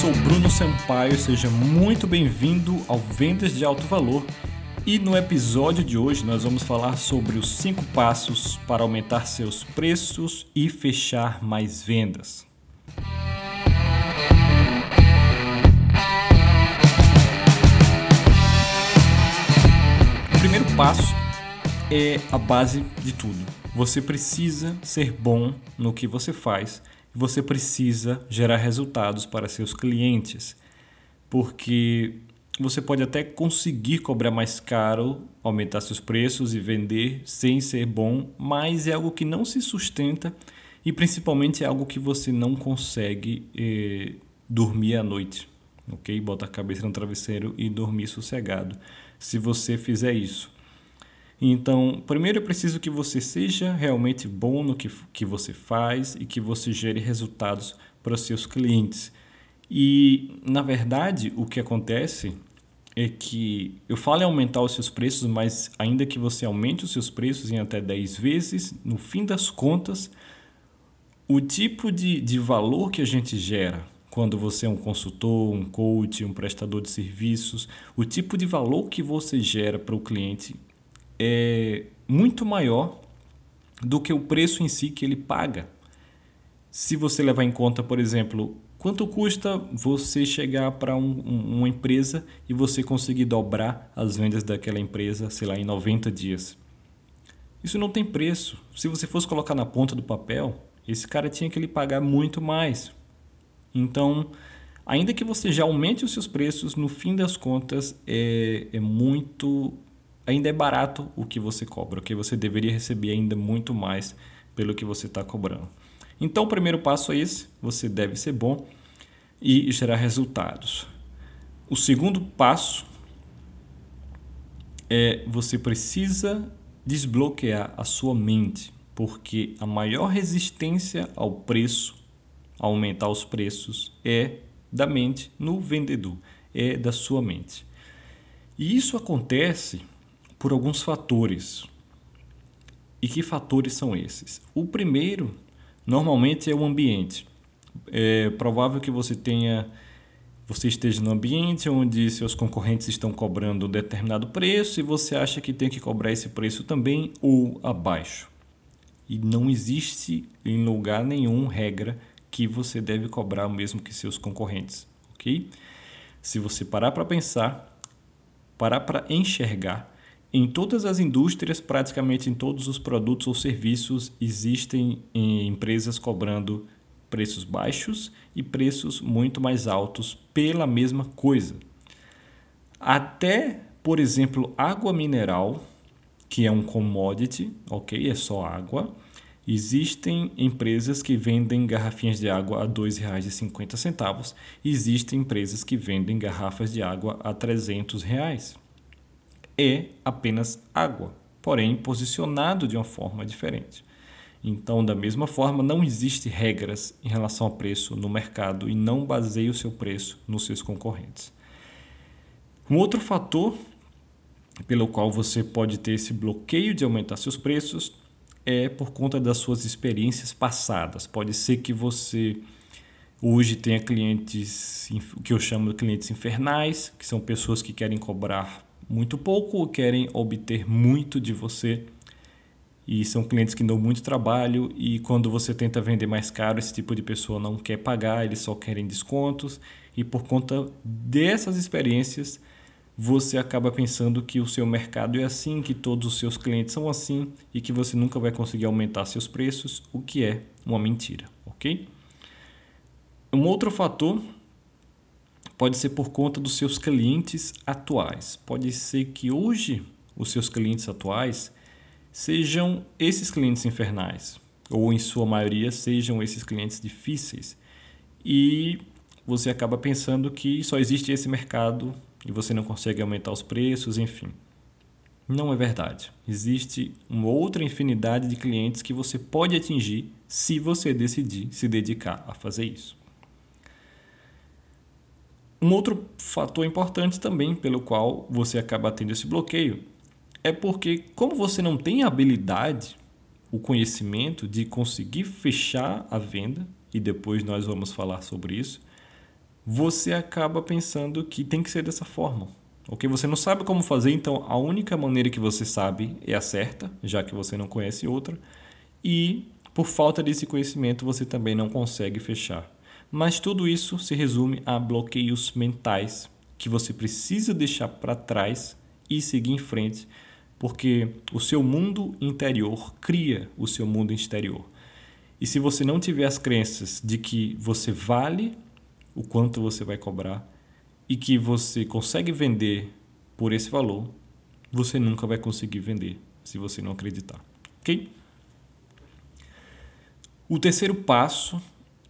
sou Bruno Sampaio, seja muito bem-vindo ao Vendas de Alto Valor. E no episódio de hoje nós vamos falar sobre os 5 passos para aumentar seus preços e fechar mais vendas. O primeiro passo é a base de tudo. Você precisa ser bom no que você faz você precisa gerar resultados para seus clientes, porque você pode até conseguir cobrar mais caro, aumentar seus preços e vender sem ser bom, mas é algo que não se sustenta e principalmente é algo que você não consegue eh, dormir à noite, ok? Bota a cabeça no travesseiro e dormir sossegado. Se você fizer isso, então, primeiro eu preciso que você seja realmente bom no que, que você faz e que você gere resultados para os seus clientes. E, na verdade, o que acontece é que eu falo em aumentar os seus preços, mas ainda que você aumente os seus preços em até 10 vezes, no fim das contas, o tipo de, de valor que a gente gera quando você é um consultor, um coach, um prestador de serviços, o tipo de valor que você gera para o cliente é muito maior do que o preço em si que ele paga. Se você levar em conta, por exemplo, quanto custa você chegar para um, um, uma empresa e você conseguir dobrar as vendas daquela empresa, sei lá, em 90 dias. Isso não tem preço. Se você fosse colocar na ponta do papel, esse cara tinha que lhe pagar muito mais. Então, ainda que você já aumente os seus preços, no fim das contas é, é muito ainda é barato o que você cobra, que você deveria receber ainda muito mais pelo que você está cobrando. Então, o primeiro passo é esse: você deve ser bom e gerar resultados. O segundo passo é você precisa desbloquear a sua mente, porque a maior resistência ao preço, a aumentar os preços, é da mente no vendedor, é da sua mente. E isso acontece por alguns fatores. E que fatores são esses? O primeiro, normalmente, é o ambiente. É provável que você tenha você esteja no ambiente onde seus concorrentes estão cobrando um determinado preço e você acha que tem que cobrar esse preço também ou abaixo. E não existe em lugar nenhum regra que você deve cobrar o mesmo que seus concorrentes, ok? Se você parar para pensar, parar para enxergar, em todas as indústrias, praticamente em todos os produtos ou serviços, existem eh, empresas cobrando preços baixos e preços muito mais altos pela mesma coisa. Até, por exemplo, água mineral, que é um commodity, ok? É só água. Existem empresas que vendem garrafinhas de água a R$ 2,50. Existem empresas que vendem garrafas de água a 300 reais é apenas água, porém posicionado de uma forma diferente. Então, da mesma forma, não existe regras em relação ao preço no mercado e não baseie o seu preço nos seus concorrentes. Um outro fator pelo qual você pode ter esse bloqueio de aumentar seus preços é por conta das suas experiências passadas. Pode ser que você hoje tenha clientes, o que eu chamo de clientes infernais, que são pessoas que querem cobrar muito pouco ou querem obter muito de você. E são clientes que dão muito trabalho e quando você tenta vender mais caro, esse tipo de pessoa não quer pagar, eles só querem descontos. E por conta dessas experiências, você acaba pensando que o seu mercado é assim, que todos os seus clientes são assim e que você nunca vai conseguir aumentar seus preços, o que é uma mentira, ok? Um outro fator pode ser por conta dos seus clientes atuais. Pode ser que hoje os seus clientes atuais sejam esses clientes infernais, ou em sua maioria sejam esses clientes difíceis. E você acaba pensando que só existe esse mercado e você não consegue aumentar os preços, enfim. Não é verdade. Existe uma outra infinidade de clientes que você pode atingir se você decidir se dedicar a fazer isso. Um outro fator importante também pelo qual você acaba tendo esse bloqueio é porque, como você não tem a habilidade, o conhecimento de conseguir fechar a venda, e depois nós vamos falar sobre isso, você acaba pensando que tem que ser dessa forma. Ok? Você não sabe como fazer, então a única maneira que você sabe é a certa, já que você não conhece outra. E por falta desse conhecimento, você também não consegue fechar. Mas tudo isso se resume a bloqueios mentais que você precisa deixar para trás e seguir em frente, porque o seu mundo interior cria o seu mundo exterior. E se você não tiver as crenças de que você vale o quanto você vai cobrar e que você consegue vender por esse valor, você nunca vai conseguir vender se você não acreditar. Ok? O terceiro passo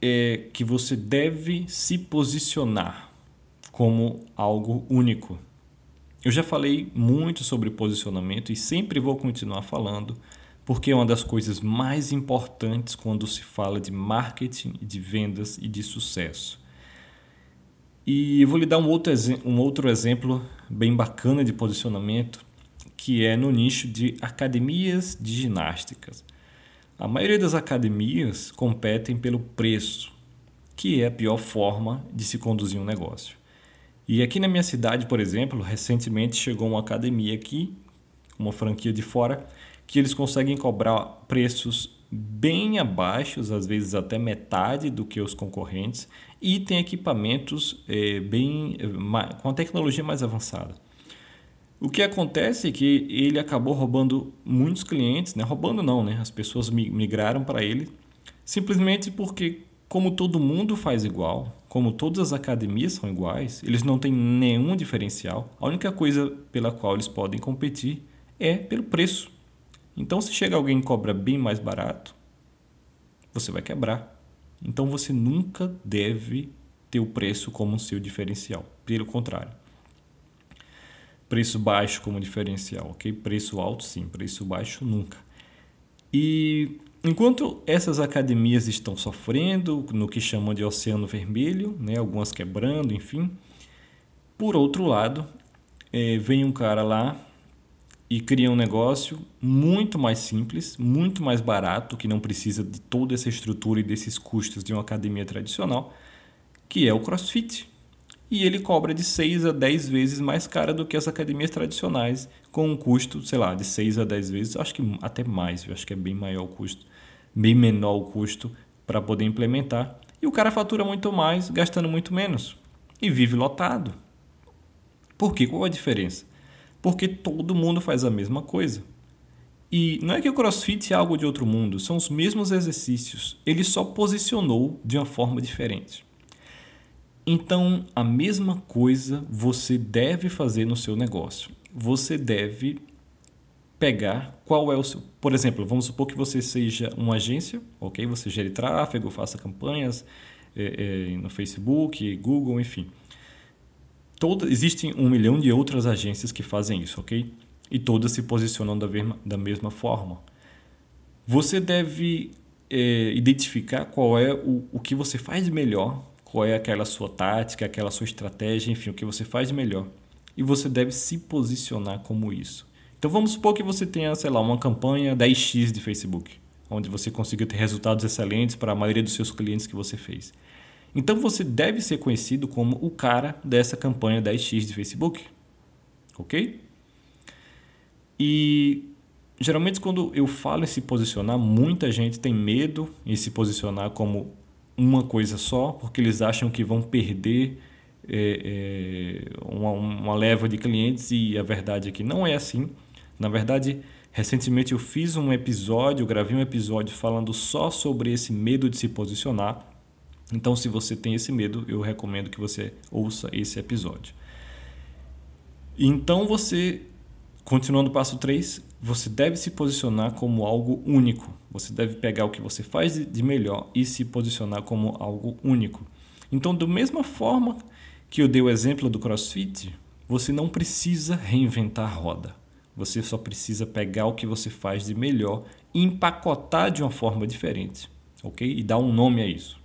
é que você deve se posicionar como algo único. Eu já falei muito sobre posicionamento e sempre vou continuar falando, porque é uma das coisas mais importantes quando se fala de marketing, de vendas e de sucesso. E eu vou lhe dar um outro, um outro exemplo bem bacana de posicionamento, que é no nicho de academias de ginásticas. A maioria das academias competem pelo preço, que é a pior forma de se conduzir um negócio. E aqui na minha cidade, por exemplo, recentemente chegou uma academia aqui, uma franquia de fora, que eles conseguem cobrar preços bem abaixo, às vezes até metade do que os concorrentes, e tem equipamentos é, bem com a tecnologia mais avançada. O que acontece é que ele acabou roubando muitos clientes, né? roubando não, né? as pessoas migraram para ele, simplesmente porque, como todo mundo faz igual, como todas as academias são iguais, eles não têm nenhum diferencial. A única coisa pela qual eles podem competir é pelo preço. Então, se chega alguém e cobra bem mais barato, você vai quebrar. Então, você nunca deve ter o preço como seu diferencial. Pelo contrário. Preço baixo como diferencial, ok? Preço alto, sim. Preço baixo, nunca. E enquanto essas academias estão sofrendo no que chamam de oceano vermelho, né? algumas quebrando, enfim, por outro lado, é, vem um cara lá e cria um negócio muito mais simples, muito mais barato, que não precisa de toda essa estrutura e desses custos de uma academia tradicional, que é o CrossFit. E ele cobra de 6 a 10 vezes mais cara do que as academias tradicionais, com um custo, sei lá, de 6 a 10 vezes, acho que até mais, eu acho que é bem maior o custo, bem menor o custo para poder implementar. E o cara fatura muito mais, gastando muito menos. E vive lotado. Por quê? Qual a diferença? porque todo mundo faz a mesma coisa. E não é que o CrossFit é algo de outro mundo, são os mesmos exercícios, ele só posicionou de uma forma diferente. Então, a mesma coisa você deve fazer no seu negócio. Você deve pegar qual é o seu. Por exemplo, vamos supor que você seja uma agência, ok? Você gere tráfego, faça campanhas é, é, no Facebook, Google, enfim. Toda, existem um milhão de outras agências que fazem isso, ok? E todas se posicionam da mesma, da mesma forma. Você deve é, identificar qual é o, o que você faz melhor, qual é aquela sua tática, aquela sua estratégia, enfim, o que você faz de melhor. E você deve se posicionar como isso. Então vamos supor que você tenha, sei lá, uma campanha 10x de Facebook, onde você consiga ter resultados excelentes para a maioria dos seus clientes que você fez. Então você deve ser conhecido como o cara dessa campanha 10x de Facebook. Ok? E geralmente quando eu falo em se posicionar, muita gente tem medo em se posicionar como uma coisa só, porque eles acham que vão perder é, é, uma, uma leva de clientes e a verdade é que não é assim. Na verdade, recentemente eu fiz um episódio, gravei um episódio falando só sobre esse medo de se posicionar então, se você tem esse medo, eu recomendo que você ouça esse episódio. Então, você, continuando o passo 3, você deve se posicionar como algo único. Você deve pegar o que você faz de melhor e se posicionar como algo único. Então, da mesma forma que eu dei o exemplo do CrossFit, você não precisa reinventar a roda. Você só precisa pegar o que você faz de melhor e empacotar de uma forma diferente, ok? E dar um nome a isso.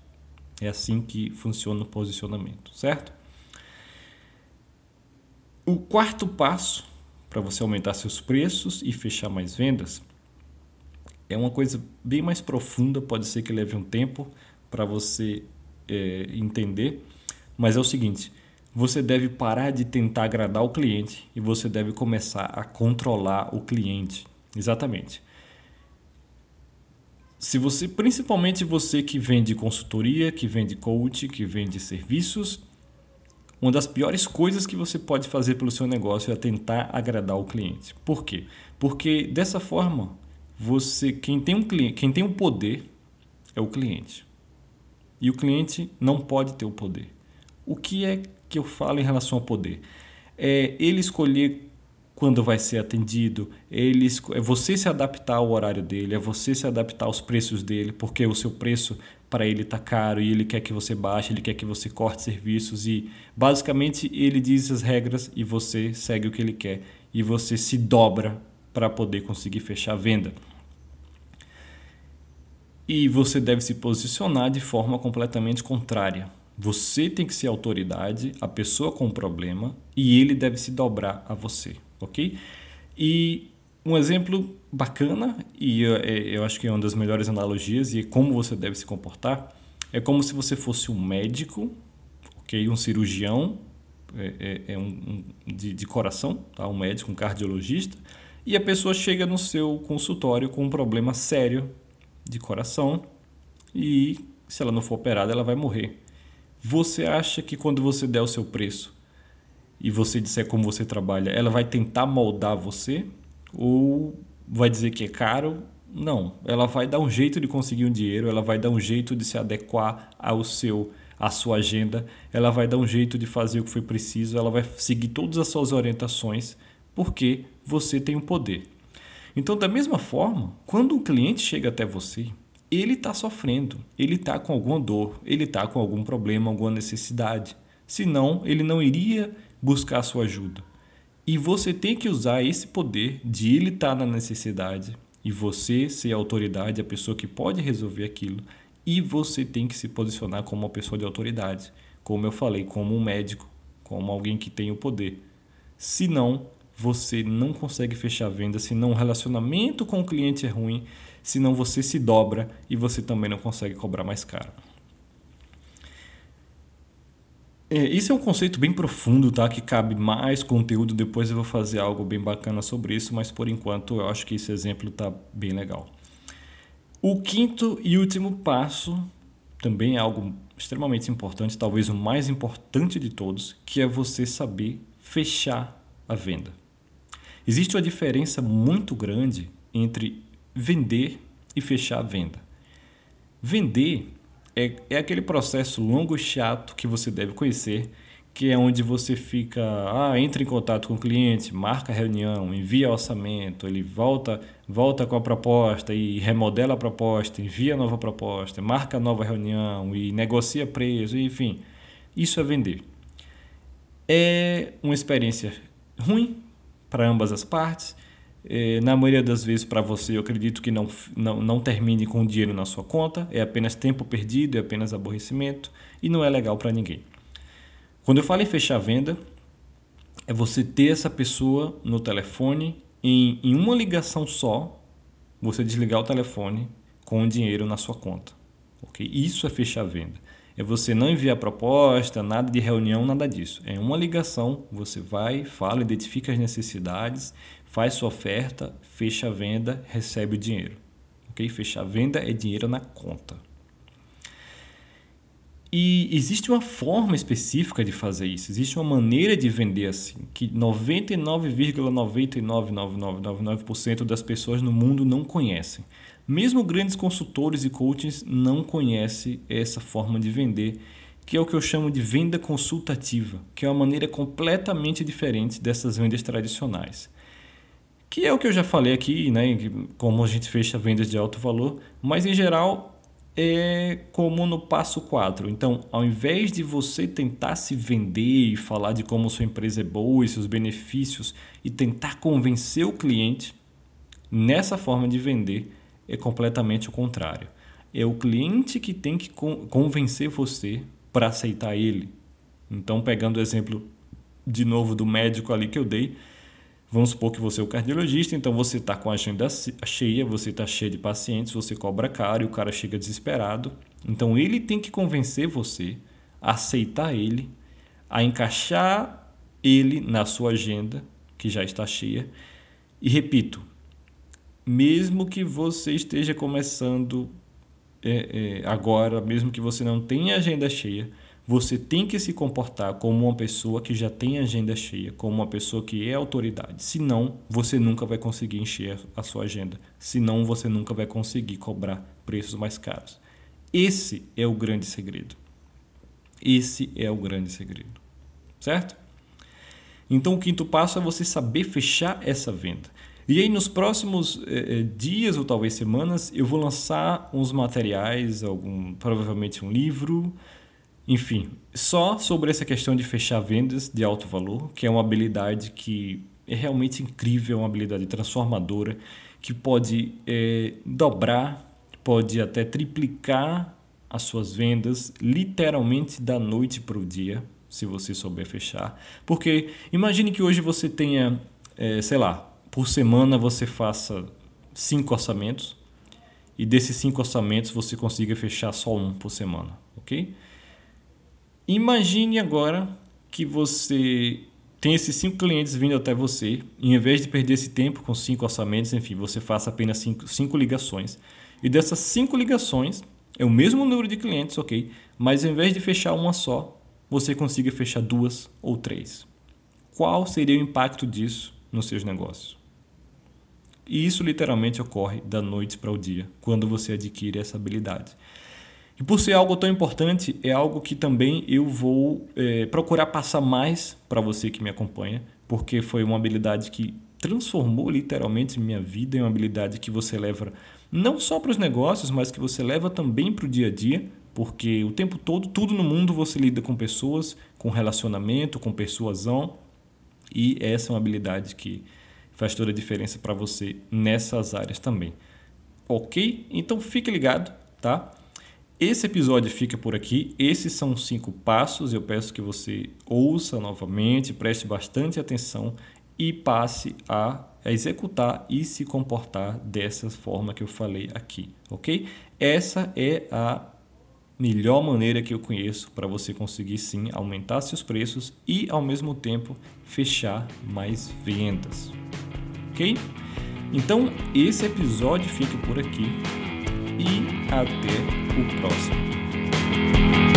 É assim que funciona o posicionamento, certo? O quarto passo para você aumentar seus preços e fechar mais vendas é uma coisa bem mais profunda, pode ser que leve um tempo para você é, entender, Mas é o seguinte, você deve parar de tentar agradar o cliente e você deve começar a controlar o cliente. Exatamente. Se você, principalmente você que vende consultoria, que vende coach, que vende serviços, uma das piores coisas que você pode fazer pelo seu negócio é tentar agradar o cliente. Por quê? Porque dessa forma, você quem tem um cliente, quem tem o um poder é o cliente. E o cliente não pode ter o poder. O que é que eu falo em relação ao poder? É ele escolher quando vai ser atendido, ele, é você se adaptar ao horário dele, é você se adaptar aos preços dele, porque o seu preço para ele está caro e ele quer que você baixe, ele quer que você corte serviços e basicamente ele diz as regras e você segue o que ele quer e você se dobra para poder conseguir fechar a venda. E você deve se posicionar de forma completamente contrária. Você tem que ser autoridade, a pessoa com o problema, e ele deve se dobrar a você, ok? E um exemplo bacana, e eu, é, eu acho que é uma das melhores analogias, e como você deve se comportar, é como se você fosse um médico, ok? Um cirurgião, é, é, é um, um de, de coração, tá? um médico, um cardiologista, e a pessoa chega no seu consultório com um problema sério de coração e se ela não for operada, ela vai morrer. Você acha que quando você der o seu preço e você disser como você trabalha, ela vai tentar moldar você ou vai dizer que é caro? Não, ela vai dar um jeito de conseguir um dinheiro, ela vai dar um jeito de se adequar ao seu à sua agenda, ela vai dar um jeito de fazer o que foi preciso, ela vai seguir todas as suas orientações, porque você tem o poder. Então, da mesma forma, quando um cliente chega até você, ele está sofrendo, ele está com alguma dor, ele está com algum problema, alguma necessidade. Senão, ele não iria buscar a sua ajuda. E você tem que usar esse poder de ele estar tá na necessidade e você ser a autoridade, a pessoa que pode resolver aquilo. E você tem que se posicionar como uma pessoa de autoridade, como eu falei, como um médico, como alguém que tem o poder. Senão, você não consegue fechar a venda, senão o relacionamento com o cliente é ruim, senão você se dobra e você também não consegue cobrar mais caro. É, isso é um conceito bem profundo, tá? Que cabe mais conteúdo. Depois eu vou fazer algo bem bacana sobre isso, mas por enquanto eu acho que esse exemplo está bem legal. O quinto e último passo também é algo extremamente importante, talvez o mais importante de todos, que é você saber fechar a venda. Existe uma diferença muito grande entre vender e fechar a venda. Vender é, é aquele processo longo e chato que você deve conhecer, que é onde você fica, ah, entra em contato com o cliente, marca a reunião, envia orçamento, ele volta, volta com a proposta e remodela a proposta, envia nova proposta, marca nova reunião e negocia preço, enfim. Isso é vender. É uma experiência ruim, para ambas as partes. É, na maioria das vezes, para você, eu acredito que não, não, não termine com dinheiro na sua conta, é apenas tempo perdido, é apenas aborrecimento e não é legal para ninguém. Quando eu falo em fechar a venda, é você ter essa pessoa no telefone em, em uma ligação só, você desligar o telefone com o dinheiro na sua conta. Okay? Isso é fechar a venda. É você não enviar proposta, nada de reunião, nada disso. É uma ligação, você vai, fala, identifica as necessidades, faz sua oferta, fecha a venda, recebe o dinheiro. Ok? Fechar a venda é dinheiro na conta. E existe uma forma específica de fazer isso, existe uma maneira de vender assim, que 99,99999% das pessoas no mundo não conhecem. Mesmo grandes consultores e coaches não conhecem essa forma de vender, que é o que eu chamo de venda consultativa, que é uma maneira completamente diferente dessas vendas tradicionais. Que é o que eu já falei aqui, né, como a gente fecha vendas de alto valor, mas em geral é como no passo 4. Então, ao invés de você tentar se vender e falar de como sua empresa é boa e seus benefícios e tentar convencer o cliente, nessa forma de vender, é completamente o contrário. É o cliente que tem que convencer você para aceitar ele. Então, pegando o exemplo de novo do médico ali que eu dei, vamos supor que você é o cardiologista, então você está com a agenda cheia, você está cheio de pacientes, você cobra caro e o cara chega desesperado. Então, ele tem que convencer você a aceitar ele, a encaixar ele na sua agenda, que já está cheia. E repito, mesmo que você esteja começando é, é, agora, mesmo que você não tenha agenda cheia, você tem que se comportar como uma pessoa que já tem agenda cheia, como uma pessoa que é autoridade. Senão, você nunca vai conseguir encher a sua agenda. Senão, você nunca vai conseguir cobrar preços mais caros. Esse é o grande segredo. Esse é o grande segredo. Certo? Então, o quinto passo é você saber fechar essa venda. E aí, nos próximos eh, eh, dias ou talvez semanas, eu vou lançar uns materiais, algum, provavelmente um livro, enfim, só sobre essa questão de fechar vendas de alto valor, que é uma habilidade que é realmente incrível, uma habilidade transformadora, que pode é, dobrar, pode até triplicar as suas vendas literalmente da noite para o dia, se você souber fechar. Porque imagine que hoje você tenha, é, sei lá, por semana você faça cinco orçamentos e desses cinco orçamentos você consiga fechar só um por semana, ok? Imagine agora que você tem esses cinco clientes vindo até você, e em vez de perder esse tempo com cinco orçamentos, enfim, você faça apenas cinco, cinco ligações. E dessas cinco ligações, é o mesmo número de clientes, ok? Mas em vez de fechar uma só, você consiga fechar duas ou três. Qual seria o impacto disso nos seus negócios? E isso literalmente ocorre da noite para o dia, quando você adquire essa habilidade. E por ser algo tão importante, é algo que também eu vou é, procurar passar mais para você que me acompanha, porque foi uma habilidade que transformou literalmente minha vida, é uma habilidade que você leva não só para os negócios, mas que você leva também para o dia a dia, porque o tempo todo, tudo no mundo você lida com pessoas, com relacionamento, com persuasão, e essa é uma habilidade que faz toda a diferença para você nessas áreas também. Ok? Então fique ligado, tá? Esse episódio fica por aqui. Esses são cinco passos. Eu peço que você ouça novamente, preste bastante atenção e passe a executar e se comportar dessa forma que eu falei aqui, ok? Essa é a melhor maneira que eu conheço para você conseguir sim aumentar seus preços e ao mesmo tempo fechar mais vendas, ok? Então esse episódio fica por aqui e até o próximo.